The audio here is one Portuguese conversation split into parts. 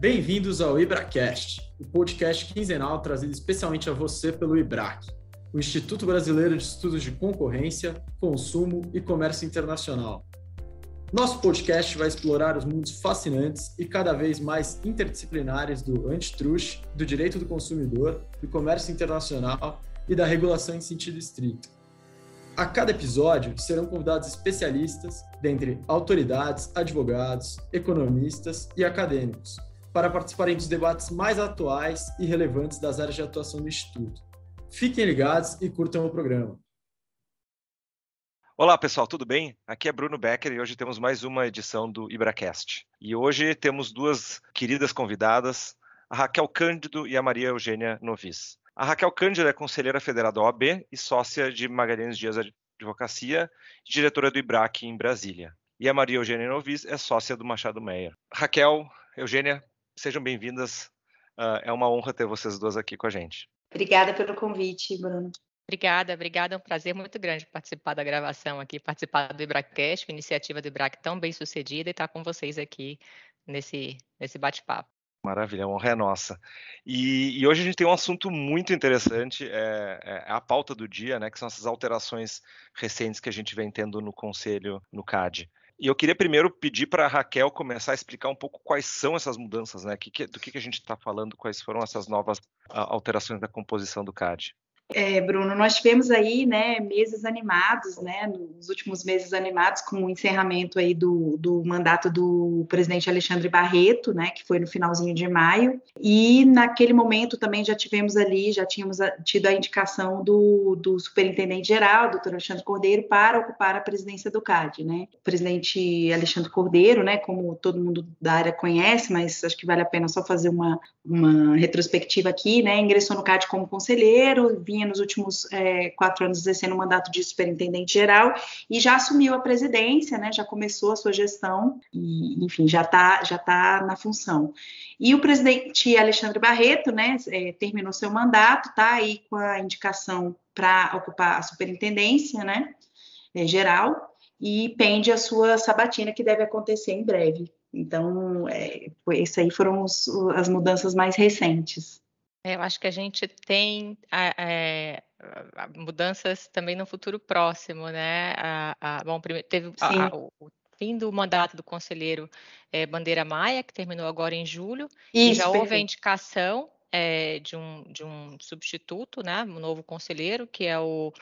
Bem-vindos ao IbraCast, o podcast quinzenal trazido especialmente a você pelo IBRAC, o Instituto Brasileiro de Estudos de Concorrência, Consumo e Comércio Internacional. Nosso podcast vai explorar os mundos fascinantes e cada vez mais interdisciplinares do antitrust, do direito do consumidor, do comércio internacional e da regulação em sentido estrito. A cada episódio serão convidados especialistas, dentre autoridades, advogados, economistas e acadêmicos, para participarem dos debates mais atuais e relevantes das áreas de atuação do Instituto. Fiquem ligados e curtam o programa. Olá pessoal, tudo bem? Aqui é Bruno Becker e hoje temos mais uma edição do IbraCast. E hoje temos duas queridas convidadas, a Raquel Cândido e a Maria Eugênia Novis. A Raquel Cândido é conselheira federal da OAB e sócia de Magalhães Dias Advocacia e diretora do IBRAC em Brasília. E a Maria Eugênia Novis é sócia do Machado Meyer. Raquel, Eugênia, Sejam bem-vindas. Uh, é uma honra ter vocês duas aqui com a gente. Obrigada pelo convite, Bruno. Obrigada, obrigada. É um prazer muito grande participar da gravação aqui, participar do IBRACast, uma iniciativa do IBRAC tão bem sucedida e estar com vocês aqui nesse, nesse bate-papo. Maravilha, a honra é nossa. E, e, hoje a gente tem um assunto muito interessante, é, é, a pauta do dia, né, que são essas alterações recentes que a gente vem tendo no Conselho, no CAD. E eu queria primeiro pedir para a Raquel começar a explicar um pouco quais são essas mudanças, né? Que, do que, que a gente está falando, quais foram essas novas uh, alterações da composição do CAD. É, Bruno, nós tivemos aí, né, meses animados, né, nos últimos meses animados com o encerramento aí do, do mandato do presidente Alexandre Barreto, né, que foi no finalzinho de maio, e naquele momento também já tivemos ali, já tínhamos tido a indicação do, do superintendente geral, doutor Alexandre Cordeiro, para ocupar a presidência do CAD, né, o presidente Alexandre Cordeiro, né, como todo mundo da área conhece, mas acho que vale a pena só fazer uma, uma retrospectiva aqui, né, ingressou no CAD como conselheiro, vinha nos últimos é, quatro anos exercendo o mandato de superintendente geral e já assumiu a presidência, né, já começou a sua gestão e, enfim, já está já tá na função. E o presidente Alexandre Barreto, né, é, terminou seu mandato, está aí com a indicação para ocupar a superintendência, né, é, geral, e pende a sua sabatina que deve acontecer em breve. Então, é, isso aí foram os, as mudanças mais recentes. É, eu acho que a gente tem é, mudanças também no futuro próximo, né? A, a, bom, primeiro, teve a, o, o fim do mandato do conselheiro é, Bandeira Maia, que terminou agora em julho, Isso, e já houve a indicação é, de, um, de um substituto, né? Um novo conselheiro, que é o,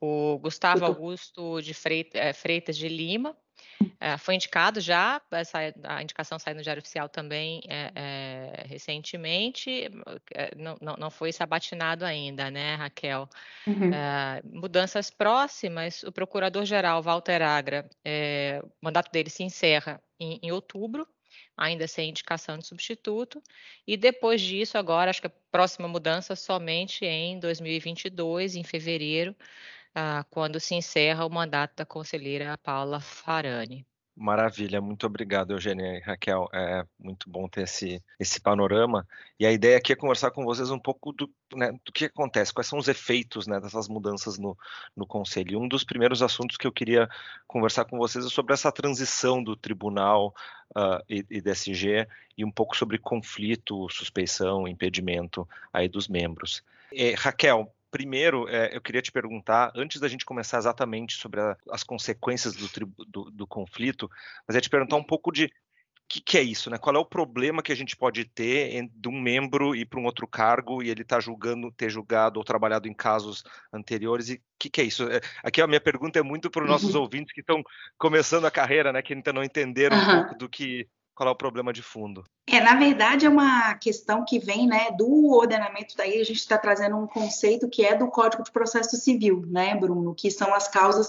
o Gustavo Augusto de Freitas de Lima, é, foi indicado já, essa, a indicação saiu no Diário Oficial também é, é, recentemente, é, não, não, não, foi sabatinado ainda, né, Raquel? Uhum. É, mudanças próximas, o Procurador-Geral Walter Agra, é, o mandato dele se encerra em, em outubro, ainda sem indicação de substituto, e depois disso, agora, acho que a próxima mudança somente em 2022, em fevereiro, ah, quando se encerra o mandato da conselheira Paula Farani. Maravilha, muito obrigado, Eugênia e Raquel. É muito bom ter esse, esse panorama. E a ideia aqui é conversar com vocês um pouco do, né, do que acontece, quais são os efeitos né, dessas mudanças no, no Conselho. E um dos primeiros assuntos que eu queria conversar com vocês é sobre essa transição do tribunal uh, e, e DSG e um pouco sobre conflito, suspeição, impedimento aí dos membros. E, Raquel, primeiro, é, eu queria te perguntar, antes da gente começar exatamente sobre a, as consequências do, do, do, conflito, mas é te perguntar um pouco de o que, que, é isso, né? Qual é o problema que a gente pode ter de um membro ir para um outro cargo e ele está julgando, ter julgado ou trabalhado em casos anteriores e o que, que, é isso? É, aqui a minha pergunta é muito para os nossos uhum. ouvintes que estão começando a carreira, né? Que ainda não entenderam uhum. um pouco do que qual é o problema de fundo? É, na verdade, é uma questão que vem né, do ordenamento, daí. A gente está trazendo um conceito que é do Código de Processo Civil, né, Bruno, que são as causas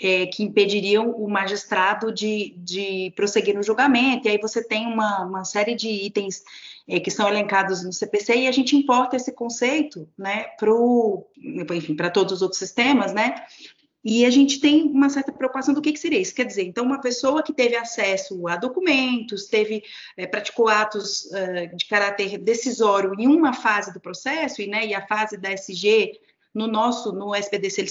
é, que impediriam o magistrado de, de prosseguir no julgamento, e aí você tem uma, uma série de itens é, que são elencados no CPC, e a gente importa esse conceito né, para todos os outros sistemas, né, e a gente tem uma certa preocupação do que, que seria isso. Quer dizer, então, uma pessoa que teve acesso a documentos, teve, é, praticou atos uh, de caráter decisório em uma fase do processo, e, né, e a fase da SG, no nosso, no SPDC, ele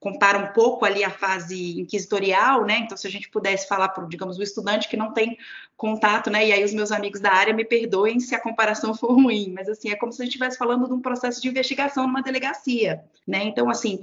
compara um pouco ali a fase inquisitorial, né? Então, se a gente pudesse falar para, digamos, o estudante que não tem contato, né? E aí os meus amigos da área me perdoem se a comparação for ruim, mas assim, é como se a gente estivesse falando de um processo de investigação numa delegacia, né? Então, assim,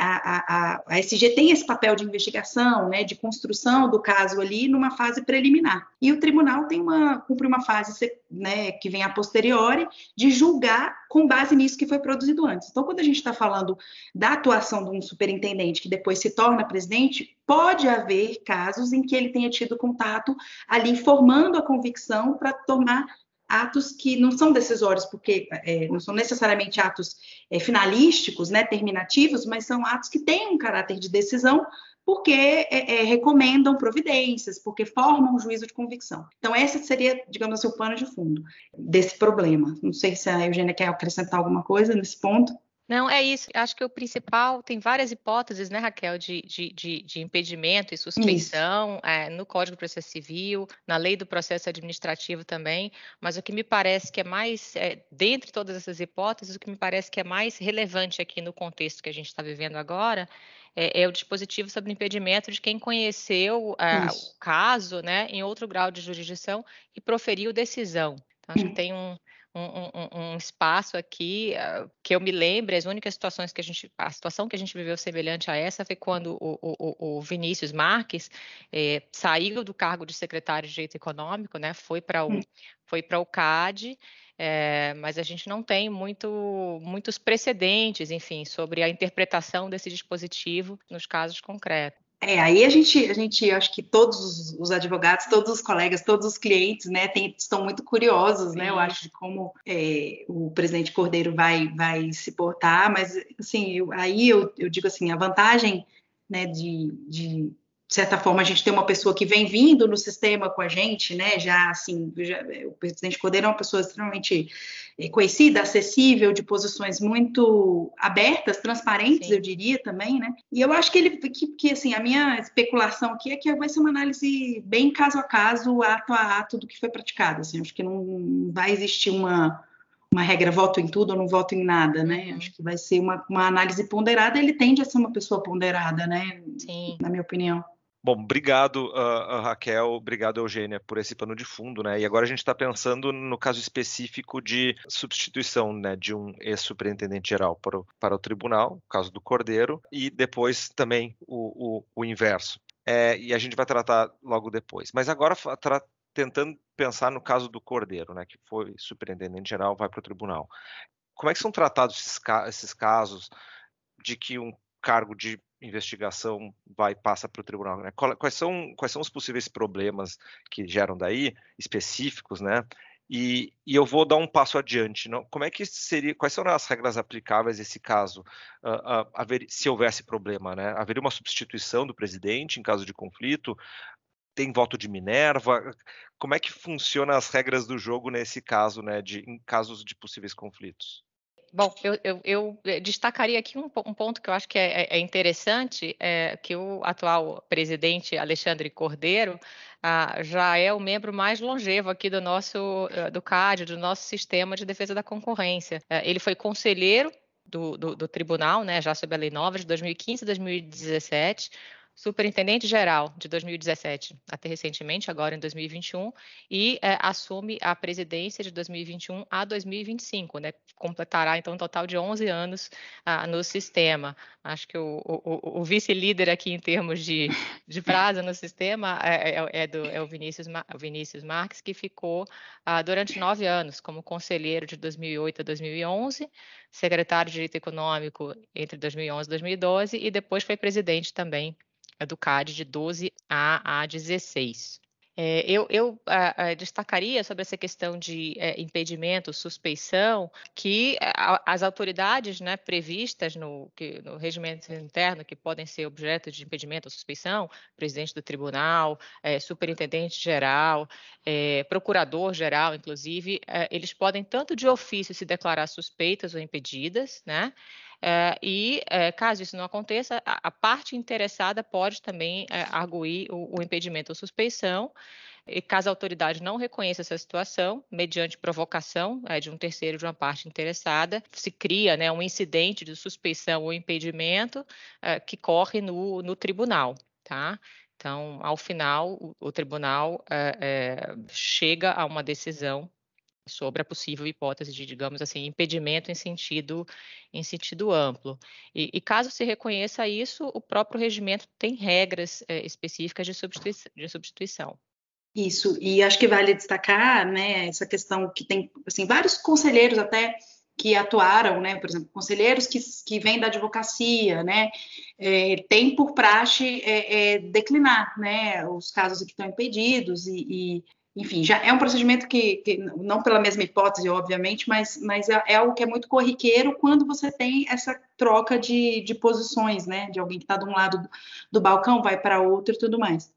a, a, a SG tem esse papel de investigação, né? De construção do caso ali numa fase preliminar. E o tribunal tem uma, cumpre uma fase, né, que vem a posteriori, de julgar com base nisso que foi produzido antes. Então, quando a gente está falando da atuação de um superintendente que depois se torna presidente, pode haver casos em que ele tenha tido contato ali, formando a convicção para tomar atos que não são decisórios, porque é, não são necessariamente atos é, finalísticos, né, terminativos, mas são atos que têm um caráter de decisão, porque é, é, recomendam providências, porque formam um juízo de convicção. Então, esse seria, digamos assim, o pano de fundo desse problema. Não sei se a Eugênia quer acrescentar alguma coisa nesse ponto. Não, é isso. Acho que o principal, tem várias hipóteses, né, Raquel, de, de, de, de impedimento e suspeição é, no Código de Processo Civil, na lei do processo administrativo também, mas o que me parece que é mais, é, dentre todas essas hipóteses, o que me parece que é mais relevante aqui no contexto que a gente está vivendo agora é, é, o dispositivo sobre impedimento de quem conheceu uh, o caso né, em outro grau de jurisdição e proferiu decisão. Então, acho que tem um, um, um, espaço aqui uh, que eu me lembre, as únicas situações que a gente, a situação que a gente viveu semelhante a essa foi quando o, o, o Vinícius Marques eh, saiu do cargo de secretário de Direito Econômico, né, foi para o, hum. foi para o CAD, é, mas a gente não tem muito, muitos precedentes, enfim, sobre a interpretação desse dispositivo nos casos concretos. É, aí a gente, a gente, acho que todos os advogados, todos os colegas, todos os clientes, né, tem, estão muito curiosos, né, eu acho, de como é, o presidente Cordeiro vai, vai se portar, mas, assim, eu, aí eu, eu digo assim, a vantagem, né, de, de de certa forma, a gente tem uma pessoa que vem vindo no sistema com a gente, né? Já assim, já, o presidente Cordeiro é uma pessoa extremamente eh, conhecida, acessível, de posições muito abertas, transparentes, Sim. eu diria também, né? E eu acho que ele, que, que, assim, a minha especulação aqui é que vai ser uma análise bem caso a caso, ato a ato do que foi praticado. Assim, acho que não vai existir uma uma regra voto em tudo ou não voto em nada, né? Uhum. Acho que vai ser uma, uma análise ponderada. Ele tende a ser uma pessoa ponderada, né? Sim. Na minha opinião. Bom, obrigado, uh, Raquel, obrigado, Eugênia, por esse pano de fundo, né? E agora a gente está pensando no caso específico de substituição, né, de um ex-superintendente geral para o, para o tribunal, o caso do Cordeiro, e depois também o, o, o inverso. É, e a gente vai tratar logo depois. Mas agora tentando pensar no caso do Cordeiro, né, que foi superintendente geral, vai para o tribunal. Como é que são tratados esses, esses casos de que um cargo de investigação vai passa para o tribunal. Né? Quais são quais são os possíveis problemas que geram daí específicos, né? E, e, eu vou dar um passo adiante. Não? Como é que seria? Quais são as regras aplicáveis nesse caso? Uh, uh, haver, se houvesse problema, né? Haveria uma substituição do presidente em caso de conflito? Tem voto de Minerva? Como é que funcionam as regras do jogo nesse caso, né? De, em casos de possíveis conflitos? Bom, eu, eu, eu, eh, destacaria aqui um, um, ponto que eu acho que é, é, é interessante, é que o atual presidente Alexandre Cordeiro ah, já é o membro mais longevo aqui do nosso eh, do CAD, do nosso sistema de defesa da concorrência. Eh, ele foi conselheiro do, do, do, tribunal, né, já sob a Lei Nova de 2015 e 2017, superintendente geral de 2017 até recentemente, agora em 2021, e é, assume a presidência de 2021 a 2025, né? Completará então um total de 11 anos ah, no sistema. Acho que o, o, o vice-líder aqui em termos de, de prazo no sistema é, é, é do, é o Vinícius, Vinícius Marques, que ficou ah, durante nove anos como conselheiro de 2008 a 2011, secretário de Direito Econômico entre 2011 e 2012 e depois foi presidente também do CAD de 12 a, a 16. É, eu, eu a, a, destacaria sobre essa questão de é, impedimento, suspeição, que a, as autoridades né, previstas no, que, no, regimento interno que podem ser objeto de impedimento ou suspeição, presidente do tribunal, é, superintendente geral, é, procurador geral, inclusive, é, eles podem tanto de ofício se declarar suspeitas ou impedidas, né? É, e, é, caso isso não aconteça, a, a parte interessada pode também é, arguir o, o impedimento ou suspeição, e caso a autoridade não reconheça essa situação, mediante provocação é, de um terceiro de uma parte interessada, se cria né, um incidente de suspeição ou impedimento é, que corre no, no tribunal. Tá? Então, ao final, o, o tribunal é, chega a uma decisão sobre a possível hipótese de, digamos assim, impedimento em sentido, em sentido amplo. E, e caso se reconheça isso, o próprio regimento tem regras é, específicas de substituição, de substituição. Isso, e acho que vale destacar, né, essa questão que tem, assim, vários conselheiros até que atuaram, né, por exemplo, conselheiros que, que vêm da advocacia, né, é, tem por praxe é, é, declinar, né, os casos que estão impedidos e, e, enfim, já é um procedimento que, que, não pela mesma hipótese, obviamente, mas, mas é, é, algo que é muito corriqueiro quando você tem essa troca de, de posições, né, de alguém que está de um lado do, do balcão, vai para outro e tudo mais.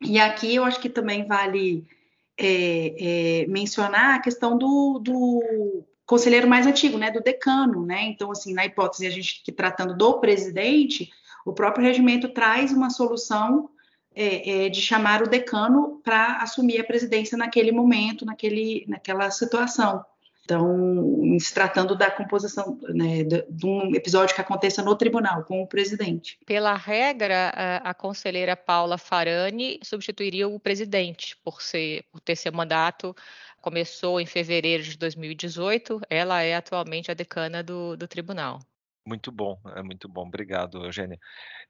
E aqui eu acho que também vale é, é, mencionar a questão do, do, conselheiro mais antigo, né, do decano, né? Então, assim, na hipótese a gente que tratando do presidente, o próprio regimento traz uma solução é, é de chamar o decano para assumir a presidência naquele momento, naquele, naquela situação. Então, se tratando da composição né, de, um episódio que aconteça no tribunal com o presidente. Pela regra, a, a conselheira Paula Farani substituiria o presidente por ser por ter seu mandato começou em fevereiro de 2018. Ela é atualmente a decana do, do tribunal. Muito bom, é muito bom. Obrigado, Eugênia.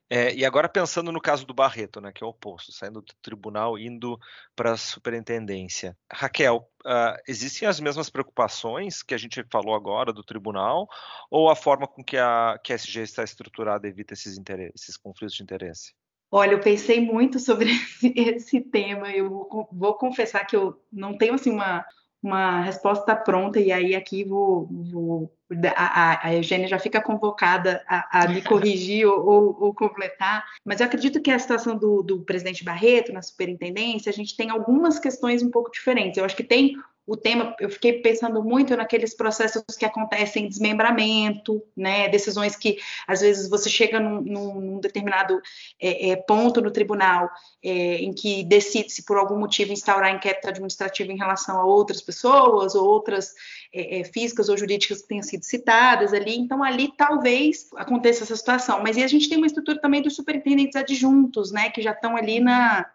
É, e agora pensando no caso do Barreto, né, que é o oposto, saindo do tribunal, indo para a superintendência. Raquel, uh, existem as mesmas preocupações que a gente falou agora do tribunal, ou a forma com que a, que a SG está estruturada evita esses, esses conflitos de interesse? Olha, eu pensei muito sobre esse, esse tema. Eu vou, confessar que eu não tenho assim uma, uma resposta pronta, e aí aqui vou, vou a, a, Eugênia já fica convocada a, a me corrigir ou, ou, ou, completar, mas eu acredito que a situação do, do presidente Barreto na superintendência, a gente tem algumas questões um pouco diferentes. Eu acho que tem o tema, eu fiquei pensando muito naqueles processos que acontecem desmembramento, né, decisões que às vezes você chega num, num determinado é, é, ponto no tribunal é, em que decide-se por algum motivo instaurar inquérito administrativo em relação a outras pessoas ou outras é, é, físicas ou jurídicas que tenham sido citadas ali, então ali talvez aconteça essa situação, mas e a gente tem uma estrutura também dos superintendentes adjuntos, né, que já estão ali na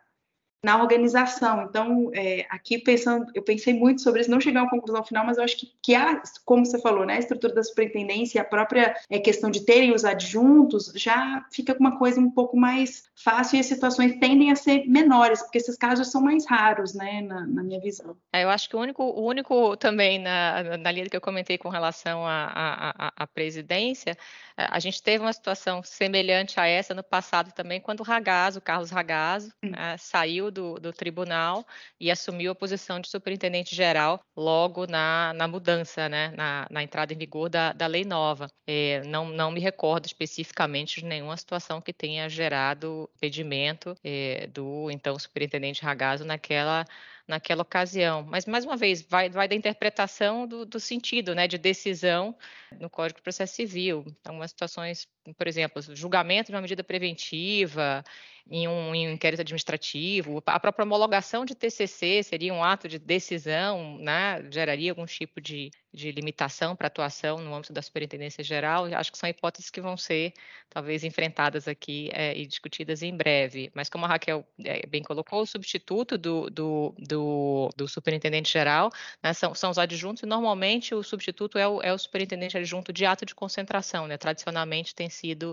na organização. Então, é, aqui pensando, eu pensei muito sobre isso, não chegar a uma conclusão final, mas eu acho que, que há, como você falou, né, a estrutura da superintendência e a própria é, questão de terem os adjuntos já fica com uma coisa um pouco mais fácil e as situações tendem a ser menores, porque esses casos são mais raros, né, na, na minha visão. É, eu acho que o único, o único também na, na linha que eu comentei com relação à presidência, a gente teve uma situação semelhante a essa no passado também, quando o Ragazzo, Carlos Ragazzo, hum. né, saiu do, do, tribunal e assumiu a posição de superintendente geral logo na, na mudança, né, na, na, entrada em vigor da, da lei nova. É, não, não me recordo especificamente de nenhuma situação que tenha gerado impedimento é, do então superintendente Ragazzo naquela naquela ocasião. Mas, mais uma vez, vai, vai da interpretação do, do sentido, né, de decisão no Código de Processo Civil. Algumas situações, por exemplo, julgamento de uma medida preventiva, em um, em um, inquérito administrativo, a própria homologação de TCC seria um ato de decisão, né? geraria algum tipo de, de limitação para atuação no âmbito da superintendência geral. Acho que são hipóteses que vão ser, talvez, enfrentadas aqui é, e discutidas em breve. Mas, como a Raquel é, bem colocou, o substituto do, do, do, do superintendente geral né? são, são os adjuntos, e normalmente o substituto é o, é o superintendente adjunto de ato de concentração. Né? Tradicionalmente tem sido,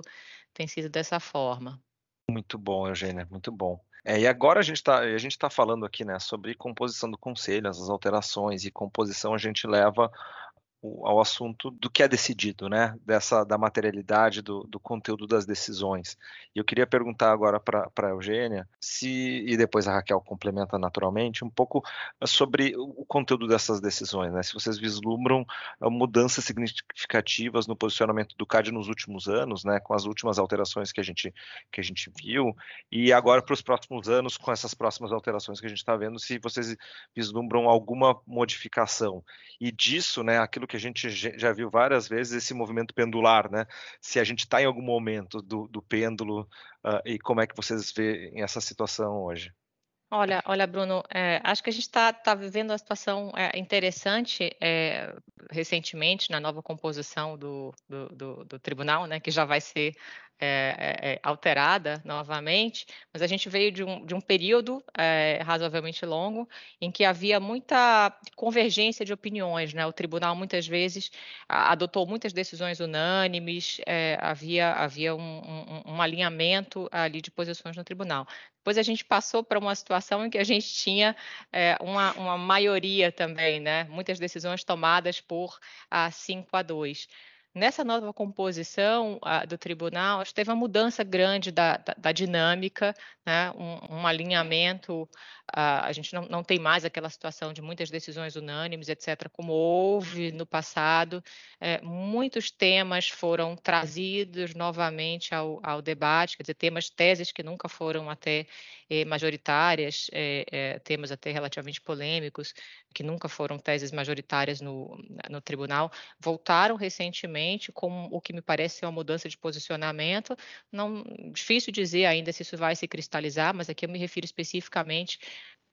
tem sido dessa forma. Muito bom, Eugênia, muito bom. É, e agora a gente está tá falando aqui, né, sobre composição do conselho, as alterações e composição a gente leva ao assunto do que é decidido, né? Dessa da materialidade do, do conteúdo das decisões. E eu queria perguntar agora para a Eugênia, se e depois a Raquel complementa naturalmente um pouco sobre o conteúdo dessas decisões, né? Se vocês vislumbram ah, mudanças significativas no posicionamento do CAD nos últimos anos, né? Com as últimas alterações que a gente que a gente viu e agora para os próximos anos com essas próximas alterações que a gente está vendo, se vocês vislumbram alguma modificação e disso, né? Aquilo que que a gente já viu várias vezes esse movimento pendular, né? Se a gente está em algum momento do, do pêndulo uh, e como é que vocês veem essa situação hoje? Olha, olha, Bruno, é, acho que a gente está tá vivendo uma situação é, interessante é, recentemente na nova composição do, do, do, do, tribunal, né, que já vai ser é, é, alterada novamente, mas a gente veio de um, de um período é, razoavelmente longo em que havia muita convergência de opiniões, né? O tribunal muitas vezes adotou muitas decisões unânimes, é, havia, havia um, um, um alinhamento ali de posições no tribunal. Depois a gente passou para uma situação em que a gente tinha é, uma, uma, maioria também, né? Muitas decisões tomadas por a 5 a 2. Nessa nova composição uh, do tribunal, teve uma mudança grande da, da, da dinâmica, né? um, um, alinhamento. Uh, a gente não, não, tem mais aquela situação de muitas decisões unânimes, etc., como houve no passado. É, muitos temas foram trazidos novamente ao, ao, debate, quer dizer, temas, teses que nunca foram até eh, majoritárias, eh, eh, temas até relativamente polêmicos, que nunca foram teses majoritárias no, no tribunal, voltaram recentemente com o que me parece ser uma mudança de posicionamento. Não difícil dizer ainda se isso vai se cristalizar, mas aqui eu me refiro especificamente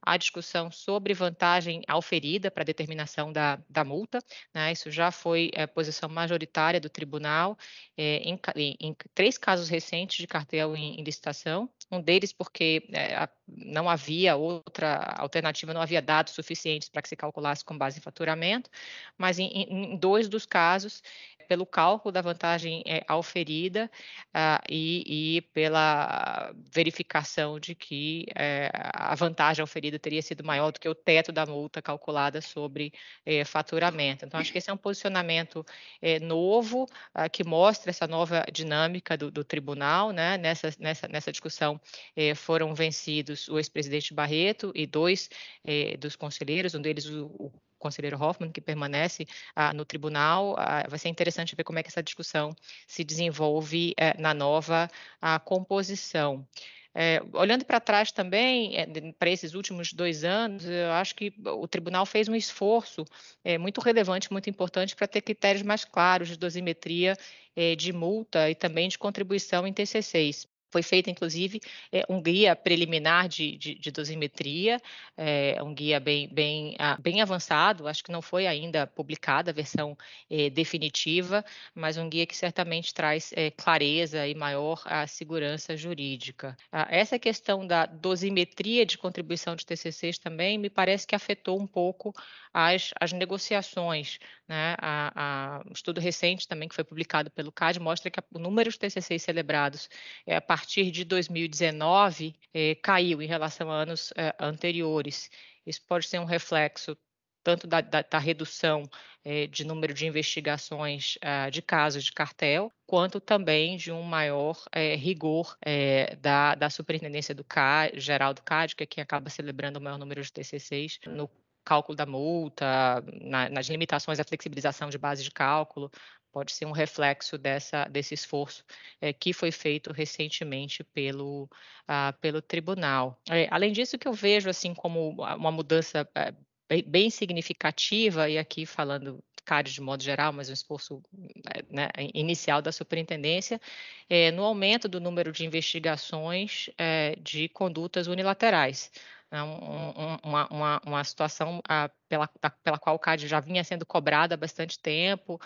a discussão sobre vantagem auferida para determinação da, da multa. Né? Isso já foi é, posição majoritária do tribunal é, em, em, em, três casos recentes de cartel em, em licitação. Um deles porque é, a, não havia outra alternativa, não havia dados suficientes para que se calculasse com base em faturamento, mas em, dois dos casos pelo cálculo da vantagem é, auferida uh, e, e, pela verificação de que é, a vantagem auferida teria sido maior do que o teto da multa calculada sobre é, faturamento. Então, acho que esse é um posicionamento é, novo uh, que mostra essa nova dinâmica do, do tribunal. Né? Nessa, nessa, nessa discussão foram vencidos o ex-presidente Barreto e dois é, dos conselheiros, um deles o, o conselheiro Hoffman, que permanece ah, no tribunal. Ah, vai ser interessante ver como é que essa discussão se desenvolve eh, na nova ah, composição. É, olhando para trás também, é, para esses últimos dois anos, eu acho que o tribunal fez um esforço é, muito relevante, muito importante, para ter critérios mais claros de dosimetria de multa e também de contribuição em TCCs. Foi feito, inclusive, é, um guia preliminar de, de, de dosimetria, é, um guia bem, bem, ah, bem avançado, acho que não foi ainda publicada a versão é, definitiva, mas um guia que certamente traz é, clareza e maior a segurança jurídica. Ah, essa questão da dosimetria de contribuição de TCCs também me parece que afetou um pouco as, as negociações. Né? A, a, um estudo recente também que foi publicado pelo CAD mostra que o número de TCCs celebrados é, a partir de 2019 é, caiu em relação a anos é, anteriores. Isso pode ser um reflexo tanto da, da, da redução é, de número de investigações uh, de casos de cartel, quanto também de um maior rigor da, da superintendência do CAD, geral do CAD, que é quem acaba celebrando o maior número de TCCs no cálculo da multa, na, nas limitações à flexibilização de base de cálculo, pode ser um reflexo dessa, desse esforço é, que foi feito recentemente pelo, ah, pelo tribunal. É, além disso, que eu vejo assim como uma mudança é, bem, bem significativa, e aqui falando CARES de modo geral, mas um esforço né, inicial da superintendência, é, no aumento do número de investigações de condutas unilaterais. É um, uma, uma, uma, situação ah, pela, pela qual o CAD já vinha sendo cobrada há bastante tempo.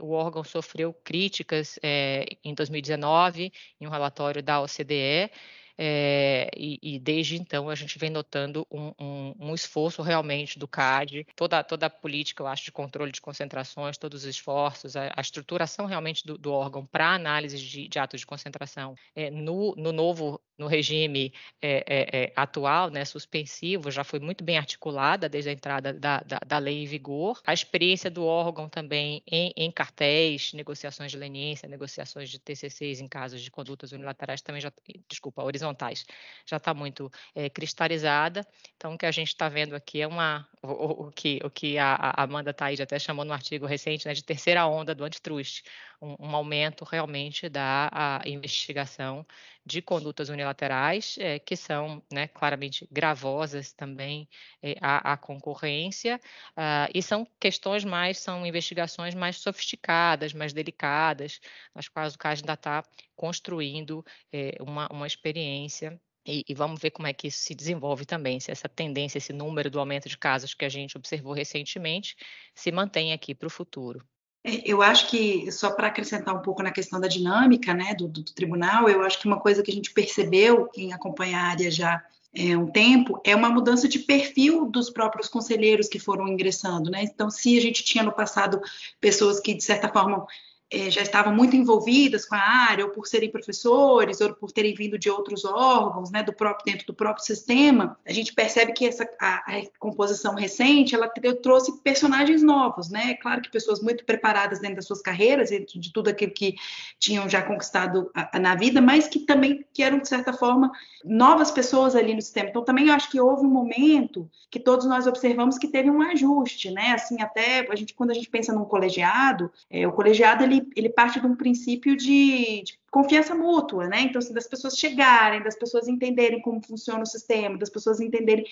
o órgão sofreu críticas é, em 2019, em um relatório da OCDE, é, e, e, desde então a gente vem notando um, um, um, esforço realmente do CAD, toda, toda a política, eu acho, de controle de concentrações, todos os esforços, a, a estruturação realmente do, do órgão para análise de, de, atos de concentração é, no, no novo no regime é, é, atual, né, suspensivo, já foi muito bem articulada desde a entrada da, da, da lei em vigor. A experiência do órgão também em, em, cartéis, negociações de leniência, negociações de TCCs em casos de condutas unilaterais também já, desculpa, horizontais, já está muito é, cristalizada. Então, o que a gente está vendo aqui é uma, o, o, que, o que a, a Amanda Taide até chamou no artigo recente né, de terceira onda do antitrust, um, um aumento realmente da investigação de condutas unilaterais, é, que são né, claramente gravosas também é, à, à, concorrência, uh, e são questões mais, são investigações mais sofisticadas, mais delicadas, nas quais o CAS ainda está construindo é, uma, uma experiência e, e, vamos ver como é que isso se desenvolve também, se essa tendência, esse número do aumento de casos que a gente observou recentemente se mantém aqui para o futuro. É, eu acho que, só para acrescentar um pouco na questão da dinâmica né, do, do, tribunal, eu acho que uma coisa que a gente percebeu, quem acompanha a área já é, um tempo, é uma mudança de perfil dos próprios conselheiros que foram ingressando. Né? Então, se a gente tinha no passado pessoas que, de certa forma, é, já estavam muito envolvidas com a área, ou por serem professores, ou por terem vindo de outros órgãos, né, do próprio dentro do próprio sistema, a gente percebe que essa a, a composição recente ela trouxe personagens novos, né? Claro que pessoas muito preparadas dentro das suas carreiras, de tudo aquilo que tinham já conquistado a, a, na vida, mas que também que eram de certa forma novas pessoas ali no sistema. Então também acho que houve um momento que todos nós observamos que teve um ajuste, né? Assim até a gente quando a gente pensa num colegiado, é, o colegiado ele ele, parte de um princípio de, de confiança mútua, né? Então, assim, das pessoas chegarem, das pessoas entenderem como funciona o sistema, das pessoas entenderem.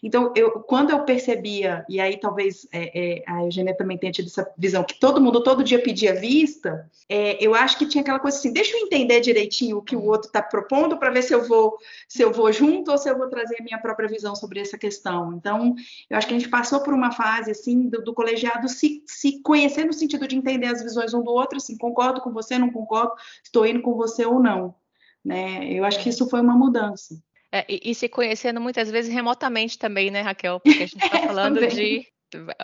Então, eu, quando eu percebia, e aí talvez é, é, a Eugênia também tenha tido essa visão, que todo mundo todo dia pedia vista, é, eu acho que tinha aquela coisa assim, deixa eu entender direitinho o que o outro está propondo para ver se eu vou se eu vou junto ou se eu vou trazer a minha própria visão sobre essa questão. Então, eu acho que a gente passou por uma fase assim do, do colegiado se, se conhecer no sentido de entender as visões um do outro, assim, concordo com você, não concordo, estou indo com você ou não. Né? Eu acho que isso foi uma mudança. É, e, e, se conhecendo muitas vezes remotamente também, né, Raquel? Porque a gente está falando de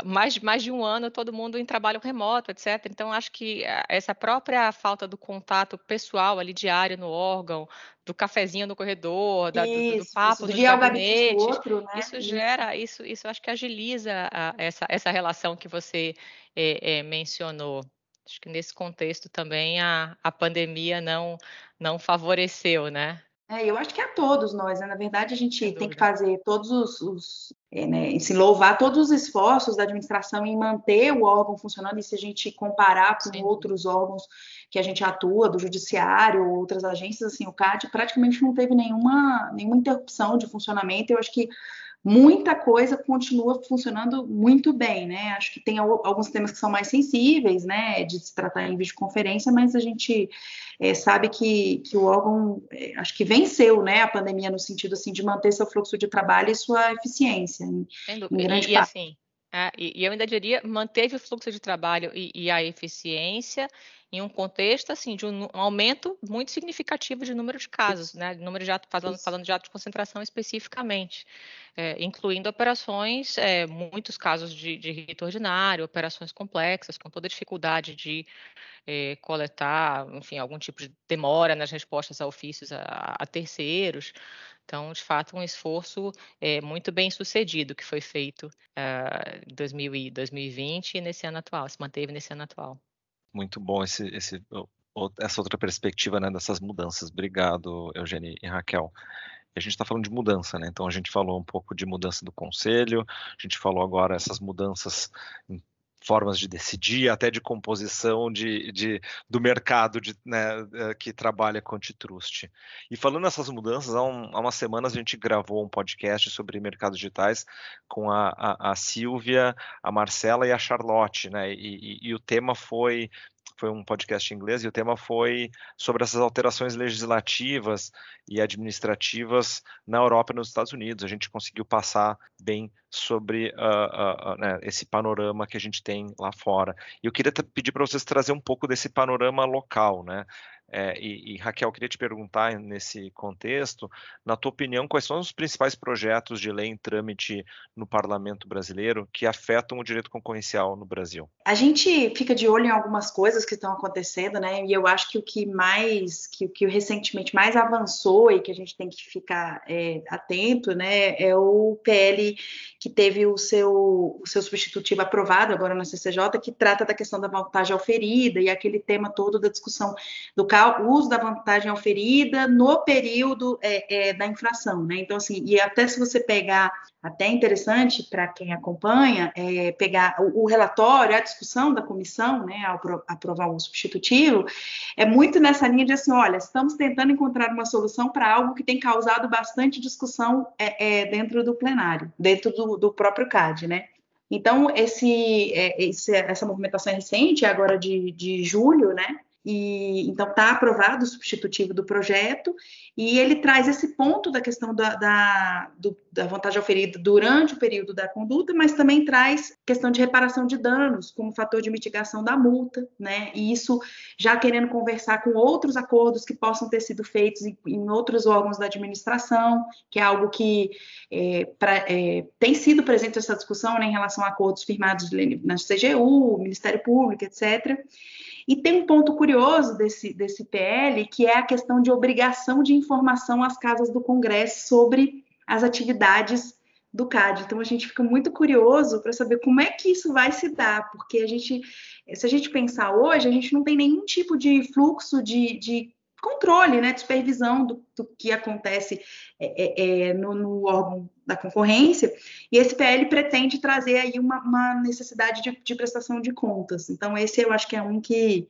mais, mais de um ano todo mundo em trabalho remoto, etc. Então, acho que essa própria falta do contato pessoal ali diário no órgão, do cafezinho no corredor, da, isso, do, do, papo isso, gabinete, outro, né? isso gera, isso, isso acho que agiliza a, essa, essa relação que você é, é, mencionou. Acho que nesse contexto também a, a pandemia não, não favoreceu, né? É, eu acho que a todos nós, né? na verdade, a gente tem que fazer todos os, os é, né, se louvar todos os esforços da administração em manter o órgão funcionando, e se a gente comparar com Sim. outros órgãos que a gente atua, do judiciário, outras agências, assim, o CAD praticamente não teve nenhuma, nenhuma interrupção de funcionamento, eu acho que muita coisa continua funcionando muito bem, né? Acho que tem alguns temas que são mais sensíveis, né, de se tratar em videoconferência, mas a gente é, sabe que, que o órgão, é, acho que venceu, né, a pandemia no sentido, assim, de manter seu fluxo de trabalho e sua eficiência. Em, Sem dúvida. e, e assim, é, e, e, eu ainda diria, manteve o fluxo de trabalho e, e a eficiência em um contexto assim de um, aumento muito significativo de número de casos, né? Número de falando, falando de atos de concentração especificamente, é, incluindo operações, é, muitos casos de, de rito ordinário, operações complexas, com toda a dificuldade de é, coletar, enfim, algum tipo de demora nas respostas a ofícios a, a terceiros. Então, de fato, um esforço é, muito bem sucedido que foi feito uh, em 2020 e nesse ano atual, se manteve nesse ano atual. Muito bom esse, esse, essa outra perspectiva né, dessas mudanças. Obrigado, Eugênio e Raquel. a gente está falando de mudança, né? Então a gente falou um pouco de mudança do conselho, a gente falou agora essas mudanças formas de decidir, até de composição de, de do mercado de, né, eh, que trabalha com antitrust. E falando nessas mudanças, há, um, há, umas semanas a gente gravou um podcast sobre mercados digitais com a, a, a Silvia, a Marcela e a Charlotte, né? E, e, e o tema foi foi um podcast em inglês e o tema foi sobre essas alterações legislativas e administrativas na Europa e nos Estados Unidos. A gente conseguiu passar bem sobre uh, uh, uh, né, esse panorama que a gente tem lá fora. E eu queria pedir para vocês trazer um pouco desse panorama local, né? É, e, e, Raquel, queria te perguntar nesse contexto, na tua opinião, quais são os principais projetos de lei em trâmite no parlamento brasileiro que afetam o direito concorrencial no Brasil? A gente fica de olho em algumas coisas que estão acontecendo, né? E eu acho que o que mais, que o que recentemente mais avançou e que a gente tem que ficar é, atento, né, é o PL que teve o seu, o seu substitutivo aprovado agora na CCJ, que trata da questão da vantagem oferida e aquele tema todo da discussão do uso da vantagem oferida no período é, é, da infração, né? Então, assim, e até se você pegar, até interessante para quem acompanha, é, pegar o, o, relatório, a discussão da comissão, né, ao aprovar o substitutivo, é muito nessa linha de assim, olha, estamos tentando encontrar uma solução para algo que tem causado bastante discussão é, é, dentro do plenário, dentro do, do próprio CAD, né? Então, esse, é, esse, essa movimentação recente, agora de, de julho, né? E, então está aprovado o substitutivo do projeto e ele traz esse ponto da questão da, da, do, da vantagem oferida durante o período da conduta, mas também traz questão de reparação de danos como fator de mitigação da multa, né? E isso já querendo conversar com outros acordos que possam ter sido feitos em, em outros órgãos da administração, que é algo que é, pra, é, tem sido presente essa discussão né, em relação a acordos firmados na CGU, Ministério Público, etc. E tem um ponto curioso desse, desse PL, que é a questão de obrigação de informação às casas do Congresso sobre as atividades do CAD. Então a gente fica muito curioso para saber como é que isso vai se dar, porque a gente, se a gente pensar hoje, a gente não tem nenhum tipo de fluxo de, de controle, né, de supervisão do, do que acontece é, é, é, no, no, órgão da concorrência, e esse PL pretende trazer aí uma, uma necessidade de, de, prestação de contas. Então, esse eu acho que é um que,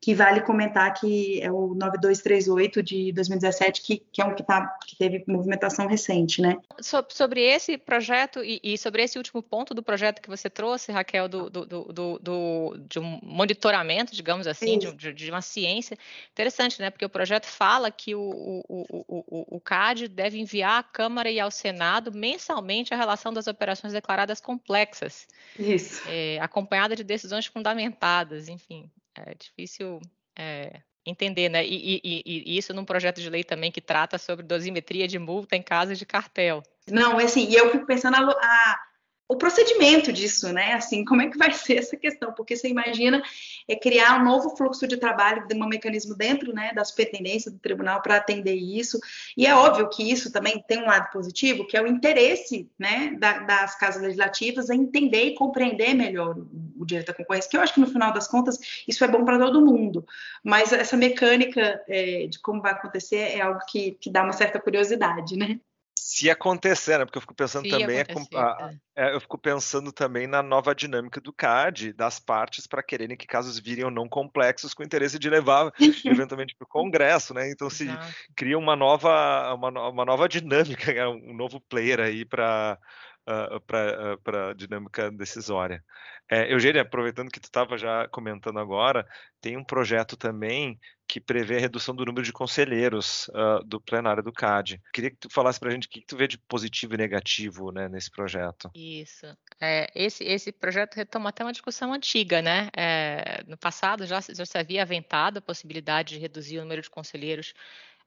que vale comentar que é o 9238 de 2017, que, que é um que, tá, que teve movimentação recente, né? Sobre esse projeto e, e, sobre esse último ponto do projeto que você trouxe, Raquel, do, do, do, do de um monitoramento, digamos assim, de, de, uma ciência, interessante, né? Porque o projeto fala que o, o, o, o CAD deve enviar à Câmara e ao Senado mensalmente a relação das operações declaradas complexas. Isso. É, acompanhada de decisões fundamentadas, enfim é difícil é, entender, né? E, e, e, isso num projeto de lei também que trata sobre dosimetria de multa em casos de cartel. Não, é assim, e eu fico pensando a, a o procedimento disso, né? Assim, como é que vai ser essa questão? Porque você imagina é, criar um novo fluxo de trabalho, de um mecanismo dentro né, da superintendência do tribunal para atender isso. E é óbvio que isso também tem um lado positivo, que é o interesse né, da, das casas legislativas em entender e compreender melhor o, direito à concorrência, que eu acho que no final das contas isso é bom para todo mundo. Mas essa mecânica é, de como vai acontecer é algo que, que dá uma certa curiosidade, né? Se acontecer, né? Porque eu fico pensando se também a, a, é. é, eu fico pensando também na nova dinâmica do CAD, das partes para quererem que casos virem ou não complexos com interesse de levar eventualmente para o Congresso, né? Então se Exato. cria uma nova uma, uma nova dinâmica, né? um novo player aí para uh, para uh, dinâmica decisória. É, Eugênia, aproveitando que tu estava já comentando agora, tem um projeto também que prevê a redução do número de conselheiros uh, do plenário do CAD. Queria que tu falasse para a gente o que, que, tu vê de positivo e negativo né, nesse projeto. Isso. É, esse, esse projeto retoma até uma discussão antiga, né? É, no passado já, já se havia aventado a possibilidade de reduzir o número de conselheiros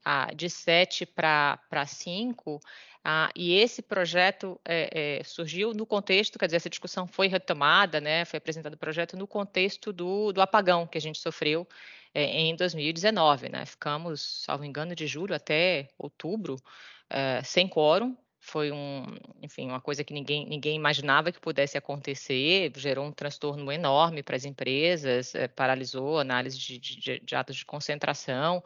ah, de sete para cinco, ah, e esse projeto é, é, surgiu no contexto, quer dizer, essa discussão foi retomada, né, foi apresentado o projeto no contexto do, do apagão que a gente sofreu é, em 2019. Né? Ficamos, salvo engano, de julho até outubro sem quórum. Foi um, enfim, uma coisa que ninguém, ninguém imaginava que pudesse acontecer, gerou um transtorno enorme para as empresas, paralisou análise de, de, de atos de concentração.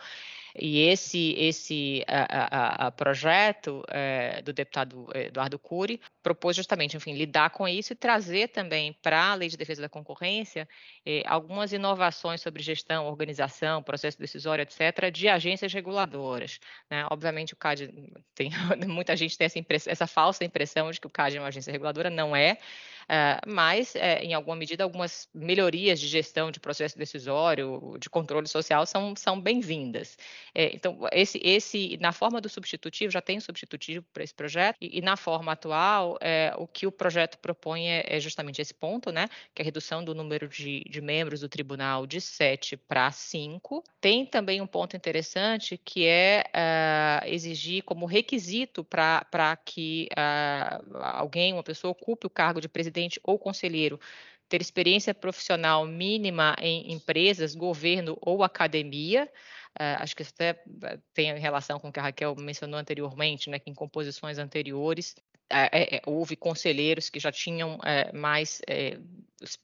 E esse, esse a, a, a projeto é, do deputado Eduardo Cury propôs justamente, enfim, lidar com isso e trazer também para a Lei de Defesa da Concorrência eh, algumas inovações sobre gestão, organização, processo decisório, etc., de agências reguladoras. Né? Obviamente, o CAD tem muita gente tem essa, essa falsa impressão de que o CAD é uma agência reguladora, não é. Uh, mas, é, em alguma medida, algumas melhorias de gestão de processo decisório, de controle social, são, são bem-vindas. É, então, esse, esse, na forma do substitutivo, já tem substitutivo para esse projeto, e, e, na forma atual, é, o que o projeto propõe é, é, justamente esse ponto, né, que é a redução do número de, de membros do tribunal de sete para cinco. Tem também um ponto interessante, que é uh, exigir como requisito para que uh, alguém, uma pessoa, ocupe o cargo de presidente presidente ou conselheiro ter experiência profissional mínima em empresas, governo ou academia. Uh, acho que isso até eh, tem relação com o que a Raquel mencionou anteriormente, né, que em composições anteriores é, houve conselheiros que já tinham mais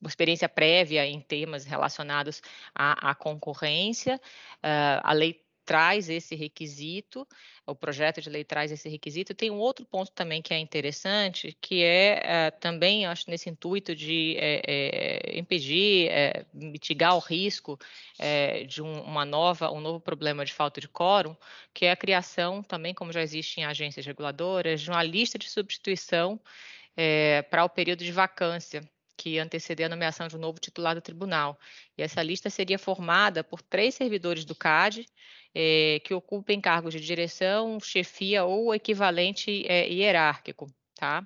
experiência prévia em temas relacionados à, à concorrência. Uh, a lei traz esse requisito, o projeto de lei traz esse requisito. Tem um outro ponto também que é interessante, que é, é também, acho, nesse intuito de é, é, impedir, mitigar o risco de um, uma nova, um novo problema de falta de quórum, que é a criação também, como já existe em agências reguladoras, de uma lista de substituição para o período de vacância que anteceder a nomeação de um novo titular do tribunal. E essa lista seria formada por três servidores do CAD, é, que ocupem cargos de direção, chefia ou equivalente é, hierárquico, tá?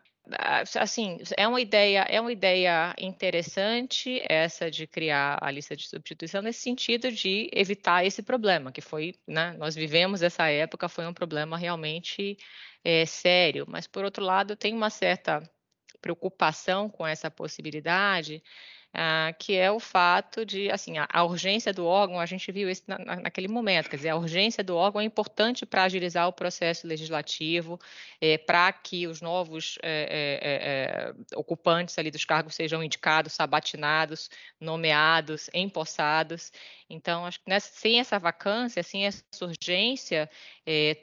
Assim, é uma ideia, é uma ideia interessante essa de criar a lista de substituição nesse sentido de evitar esse problema, que foi, né, nós vivemos essa época, foi um problema realmente é, sério, mas por outro lado tem uma certa preocupação com essa possibilidade, ah, que é o fato de, assim, a, a, urgência do órgão, a gente viu isso na, naquele momento, quer dizer, a urgência do órgão é importante para agilizar o processo legislativo, é, para que os novos é, é, ocupantes ali dos cargos sejam indicados, sabatinados, nomeados, empossados. Então, acho que nessa, sem essa vacância, sem essa urgência,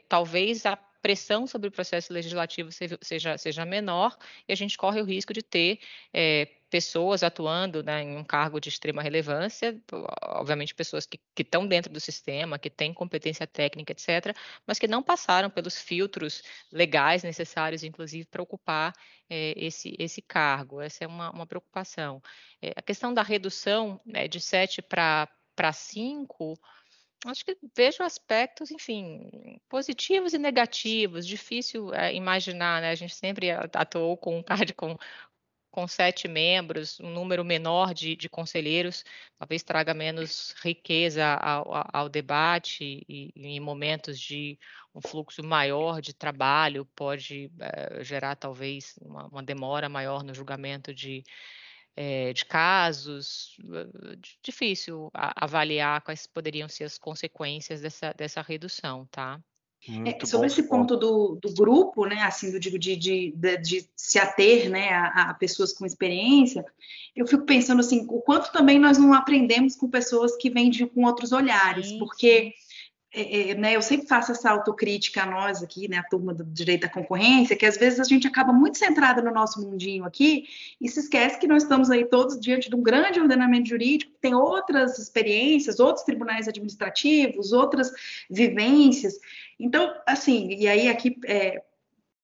talvez a pressão sobre o processo legislativo seja, seja menor e a gente corre o risco de ter é, pessoas atuando né, em um cargo de extrema relevância, obviamente pessoas que, estão dentro do sistema, que têm competência técnica, etc., mas que não passaram pelos filtros legais necessários, inclusive, para ocupar é, esse, esse cargo. Essa é uma, uma preocupação. É, a questão da redução né, de 7 para 5 acho que vejo aspectos, enfim, positivos e negativos. Difícil é, imaginar, né? A gente sempre atuou com um card com, com sete membros, um número menor de, de conselheiros, talvez traga menos riqueza ao, ao debate e, e, em momentos de um fluxo maior de trabalho pode é, gerar talvez uma, uma demora maior no julgamento de, é, de casos, difícil avaliar quais poderiam ser as consequências dessa, dessa redução, tá? É, sobre esse ponto do, do, grupo, né, assim, do digo de, de, de, de se ater, né, a, a, pessoas com experiência, eu fico pensando assim, o quanto também nós não aprendemos com pessoas que vêm de, com outros olhares, sim, porque sim é, é, né, eu sempre faço essa autocrítica a nós aqui, né, a turma do direito da concorrência, que às vezes a gente acaba muito centrado no nosso mundinho aqui e se esquece que nós estamos aí todos diante de um grande ordenamento jurídico, que tem outras experiências, outros tribunais administrativos, outras vivências. Então, assim, e aí aqui é,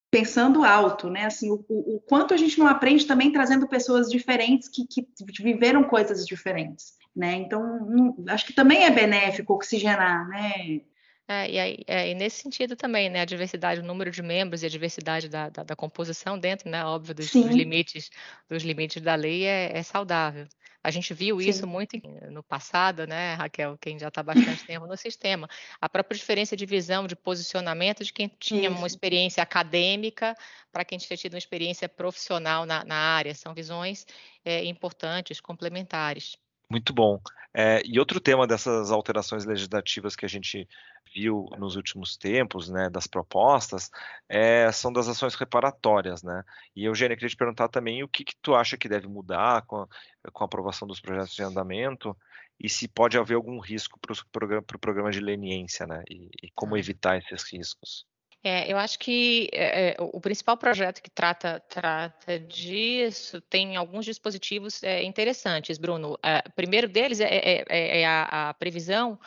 pensando alto, né? Assim, o, o, quanto a gente não aprende também trazendo pessoas diferentes que, que viveram coisas diferentes né? Então, não, acho que também é benéfico oxigenar, né? É, e, aí, é, e, nesse sentido também, né, a diversidade, o número de membros e a diversidade da, da, da composição dentro, né, óbvio, dos, dos, limites, dos limites da lei é, é saudável. A gente viu Sim. isso muito no passado, né, Raquel, quem já está bastante tempo no sistema. A própria diferença de visão, de posicionamento de quem tinha isso. uma experiência acadêmica para quem tinha tido uma experiência profissional na, na área. São visões é, importantes, complementares. Muito bom. É, e outro tema dessas alterações legislativas que a gente viu nos últimos tempos, né, das propostas, é, são das ações reparatórias, né? E Eugênia, queria te perguntar também o que, que tu acha que deve mudar com a, com a aprovação dos projetos de andamento e se pode haver algum risco para o programa, programa de leniência, né? E, e como tá. evitar esses riscos. É, eu acho que é, é, o principal projeto que trata, trata disso tem alguns dispositivos é, interessantes, Bruno. o é, primeiro deles é, é, é a, a, previsão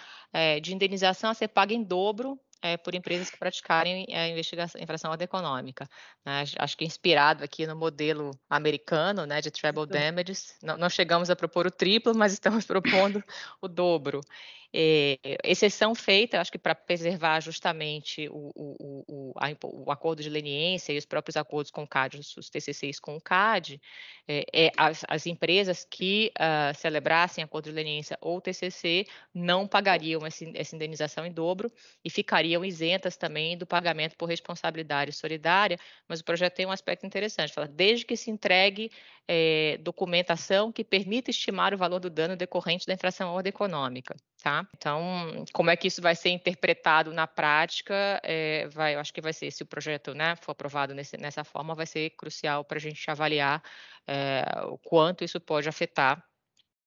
de indenização a ser paga em dobro é, por empresas que praticarem a investigação, infração econômica. Né? Acho que inspirado aqui no modelo americano, né, de treble damages, não, não chegamos a propor o triplo, mas estamos propondo o dobro. É, exceção feita, acho que para preservar justamente o, o, o, a, o, acordo de leniência e os próprios acordos com o CAD, os TCCs com o CAD, é, é as, as, empresas que uh, celebrassem acordo de leniência ou TCC não pagariam essa, essa indenização em dobro e ficariam isentas também do pagamento por responsabilidade solidária, mas o projeto tem um aspecto interessante, fala, desde que se entregue é, documentação que permita estimar o valor do dano decorrente da infração à ordem econômica. Tá? Então, como é que isso vai ser interpretado na prática? É, vai, eu acho que vai ser, se o projeto né, for aprovado nesse, nessa forma, vai ser crucial para a gente avaliar é, o quanto isso pode afetar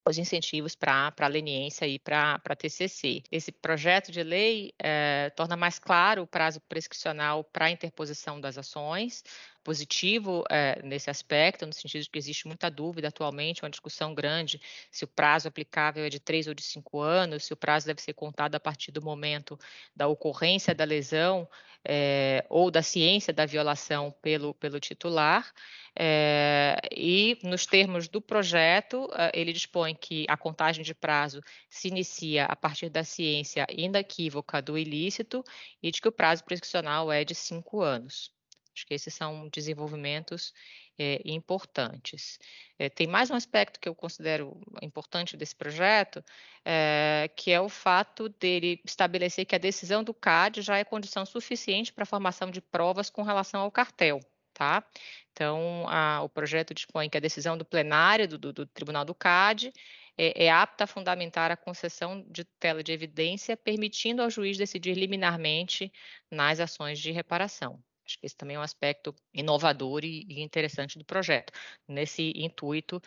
os incentivos para a leniência e para a TCC. Esse projeto de lei é, torna mais claro o prazo prescricional para a interposição das ações, positivo é, nesse aspecto, no sentido de que existe muita dúvida atualmente, uma discussão grande se o prazo aplicável é de três ou de cinco anos, se o prazo deve ser contado a partir do momento da ocorrência da lesão é, ou da ciência da violação pelo, pelo titular. É, e, nos termos do projeto, ele dispõe que a contagem de prazo se inicia a partir da ciência inequívoca do ilícito e de que o prazo prescricional é de cinco anos. Acho que esses são desenvolvimentos é, importantes. É, tem mais um aspecto que eu considero importante desse projeto, é, que é o fato dele estabelecer que a decisão do CAD já é condição suficiente para a formação de provas com relação ao cartel. Tá? Então, a, o projeto dispõe que a decisão do plenário do, do, do Tribunal do CAD é, é, apta a fundamentar a concessão de tela de evidência, permitindo ao juiz decidir liminarmente nas ações de reparação. Acho que esse também é um aspecto inovador e, interessante do projeto, nesse intuito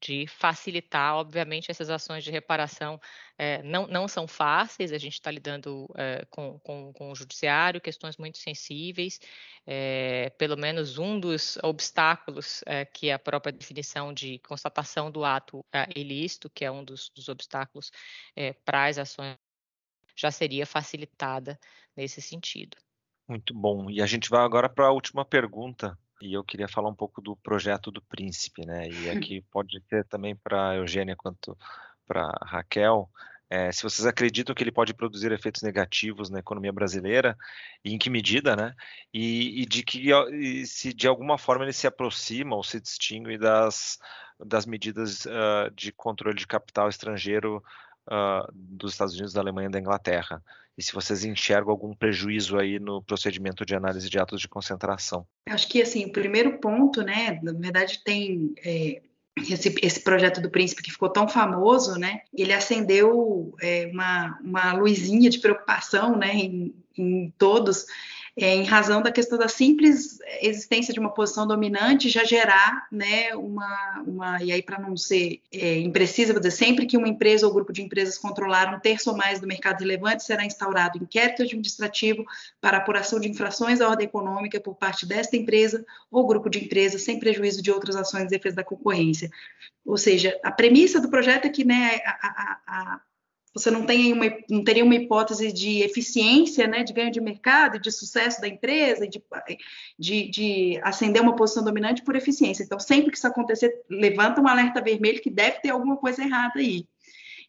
de facilitar, obviamente, essas ações de reparação é, não, não são fáceis, a gente está lidando é, com, com, com, o judiciário, questões muito sensíveis, é, pelo menos um dos obstáculos que é a própria definição de constatação do ato ilícito, que é um dos, dos obstáculos para as ações, já seria facilitada nesse sentido. Muito bom. E a gente vai agora para a última pergunta. E eu queria falar um pouco do projeto do Príncipe, né? E aqui pode ser também para a Eugênia quanto para Raquel. É, se vocês acreditam que ele pode produzir efeitos negativos na economia brasileira, e em que medida, né? E, e de que e se de alguma forma ele se aproxima ou se distingue das, das medidas uh, de controle de capital estrangeiro uh, dos Estados Unidos, da Alemanha e da Inglaterra e se vocês enxergam algum prejuízo aí no procedimento de análise de atos de concentração. Acho que assim, o primeiro ponto, né, na verdade tem é, esse, esse, projeto do Príncipe que ficou tão famoso, né, ele acendeu é, uma, uma luzinha de preocupação, né, em, em todos, é, em razão da questão da simples existência de uma posição dominante já gerar, né, uma, uma e aí para não ser é, imprecisa, vou dizer, sempre que uma empresa ou grupo de empresas controlar um terço ou mais do mercado relevante, será instaurado inquérito administrativo para apuração de infrações à ordem econômica por parte desta empresa ou grupo de empresas, sem prejuízo de outras ações de defesa da concorrência. Ou seja, a premissa do projeto é que né, a, a, você não, tem uma, não teria uma hipótese de eficiência, né, de ganho de mercado, de sucesso da empresa, de, de, de acender uma posição dominante por eficiência. Então, sempre que isso acontecer, levanta um alerta vermelho que deve ter alguma coisa errada aí.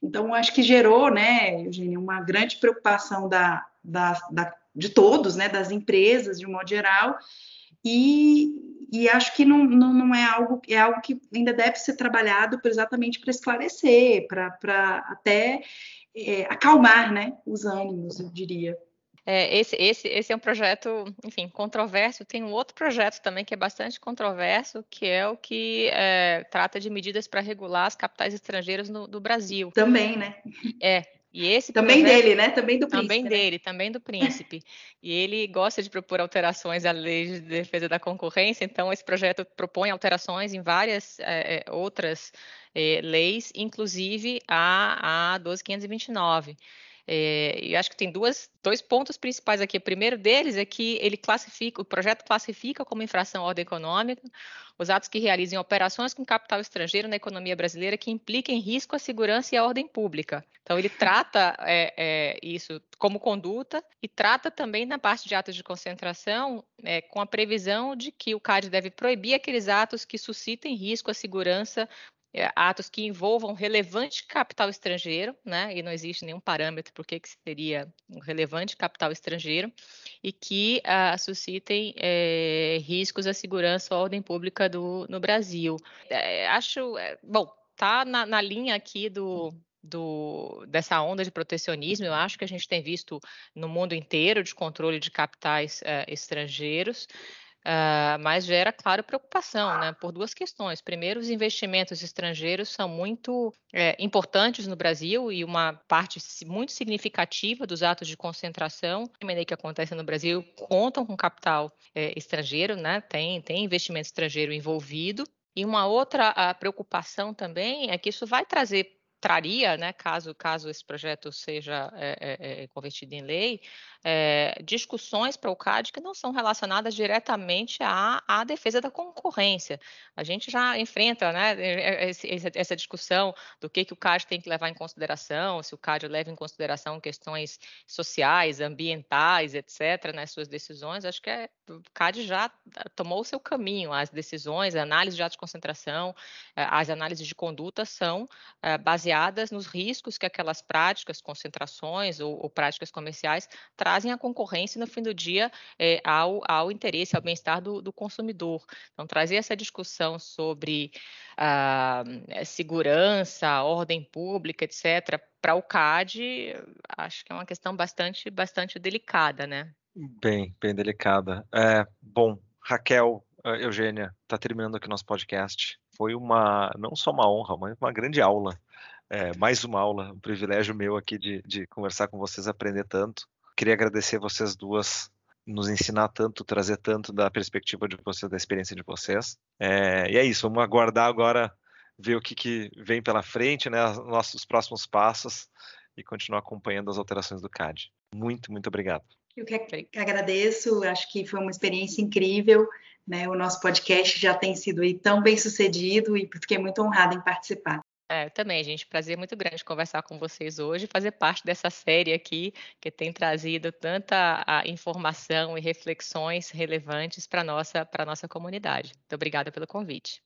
Então, acho que gerou, né, Eugênio, uma grande preocupação da, da, da, de todos, né, das empresas, de um modo geral, e, e acho que não, não, não, é algo é algo que ainda deve ser trabalhado exatamente para esclarecer, para até é, acalmar né, os ânimos, eu diria. É, esse, esse, esse é um projeto, enfim, controverso. Tem um outro projeto também que é bastante controverso, que é o que é, trata de medidas para regular as capitais estrangeiras no, do Brasil. Também, né? É, e esse também projeto, dele, né? Também do príncipe. Também né? dele, também do príncipe. e ele gosta de propor alterações à lei de defesa da concorrência, então esse projeto propõe alterações em várias é, outras é, leis, inclusive a, a 12529. É, e acho que tem duas, dois pontos principais aqui. O primeiro deles é que ele classifica, o projeto classifica como infração à ordem econômica os atos que realizem operações com capital estrangeiro na economia brasileira que impliquem risco à segurança e à ordem pública. Então, ele trata é, é, isso como conduta e trata também na parte de atos de concentração é, com a previsão de que o CAD deve proibir aqueles atos que suscitem risco à segurança atos que envolvam relevante capital estrangeiro, né, e não existe nenhum parâmetro por que, que seria um relevante capital estrangeiro, e que uh, suscitem é, riscos à segurança ou ordem pública do, no Brasil. É, acho, é, bom, tá na, na linha aqui do, do, dessa onda de protecionismo, eu acho que a gente tem visto no mundo inteiro de controle de capitais uh, estrangeiros, Uh, mas gera, claro, preocupação, né, por duas questões. Primeiro, os investimentos estrangeiros são muito é, importantes no Brasil e uma parte muito significativa dos atos de concentração que acontecem no Brasil contam com capital é, estrangeiro, né, tem, tem investimento estrangeiro envolvido. E uma outra preocupação também é que isso vai trazer traria, né, caso, caso esse projeto seja é, é, convertido em lei, é, discussões para o CAD que não são relacionadas diretamente à, à defesa da concorrência. A gente já enfrenta né, esse, essa discussão do que, que o CAD tem que levar em consideração, se o CAD leva em consideração questões sociais, ambientais, etc., nas suas decisões. Acho que é, o CAD já tomou o seu caminho, as decisões, a análise de atos de concentração, as análises de conduta são baseadas nos riscos que aquelas práticas, concentrações ou, ou práticas comerciais trazem a concorrência no fim do dia é, ao, ao interesse, ao bem-estar do, do, consumidor. Então, trazer essa discussão sobre ah, segurança, ordem pública, etc., para o CAD, acho que é uma questão bastante, bastante delicada, né? Bem, bem delicada. É, bom, Raquel, eh, Eugênia, está terminando aqui nosso podcast. Foi uma, não só uma honra, mas uma grande aula. É, mais uma aula, um privilégio meu aqui de, de conversar com vocês, aprender tanto. Queria agradecer vocês duas nos ensinar tanto, trazer tanto da perspectiva de vocês, da experiência de vocês. É, e é isso, vamos aguardar agora, ver o que, que vem pela frente, né, os nossos próximos passos e continuar acompanhando as alterações do CAD. Muito, muito obrigado. Eu que, agradeço, acho que foi uma experiência incrível. Né? O nosso podcast já tem sido tão bem sucedido e fiquei muito honrada em participar. É, também, gente. Prazer muito grande conversar com vocês hoje, fazer parte dessa série aqui que tem trazido tanta informação e reflexões relevantes para nossa para nossa comunidade. Muito obrigada pelo convite.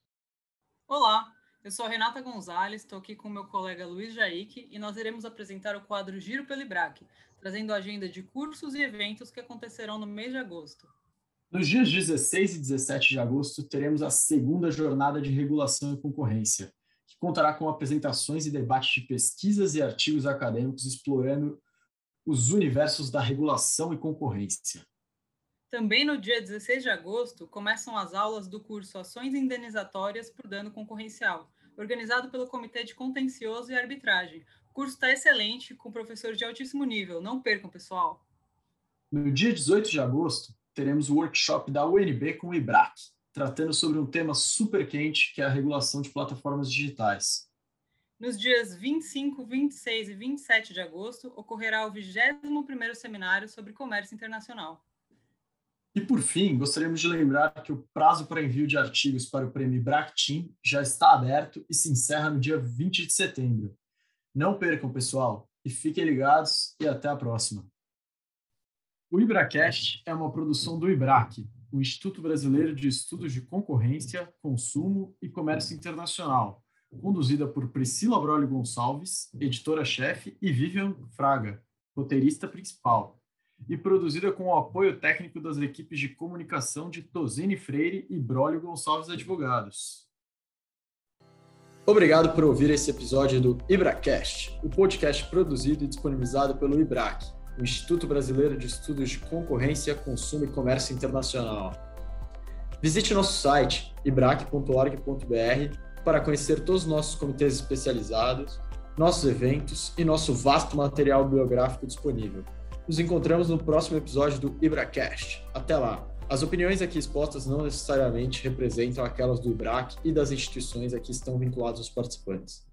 Olá, eu sou a Renata Gonzalez, estou aqui com meu colega Luiz Jaique e nós iremos apresentar o quadro Giro pelo IBRAC, trazendo a agenda de cursos e eventos que acontecerão no mês de agosto. Nos dias 16 e 17 de agosto, teremos a segunda jornada de regulação e concorrência que contará com apresentações e debates de pesquisas e artigos acadêmicos explorando os universos da regulação e concorrência. Também no dia 16 de agosto começam as aulas do curso Ações Indenizatórias por Dano Concorrencial, organizado pelo Comitê de Contencioso e Arbitragem. O curso está excelente, com professores de altíssimo nível. Não percam, pessoal! No dia 18 de agosto, teremos o workshop da UNB com o IBRAC, tratando sobre um tema super quente, que é a regulação de plataformas digitais. Nos dias 25, 26 e 27 de agosto, ocorrerá o 21º Seminário sobre Comércio Internacional. E por fim, gostaríamos de lembrar que o prazo para envio de artigos para o prêmio Bractim já está aberto e se encerra no dia 20 de setembro. Não percam, pessoal, e fiquem ligados e até a próxima. O IbraCast é uma produção do IBRAC, o Instituto Brasileiro de Estudos de Concorrência, Consumo e Comércio Internacional, conduzida por Priscila Brolio Gonçalves, editora-chefe, e Vivian Fraga, roteirista principal, e produzida com o apoio técnico das equipes de comunicação de Tosini Freire e Brolio Gonçalves Advogados. Obrigado por ouvir esse episódio do IbraCast, o podcast produzido e disponibilizado pelo IBRAC, o Instituto Brasileiro de Estudos de Concorrência, Consumo e Comércio Internacional. Visite nosso site ibrac.org.br para conhecer todos os nossos comitês especializados, nossos eventos e nosso vasto material biográfico disponível. Nos encontramos no próximo episódio do IbraCast. Até lá! As opiniões aqui expostas não necessariamente representam aquelas do IBRAC e das instituições a que estão vinculados os participantes.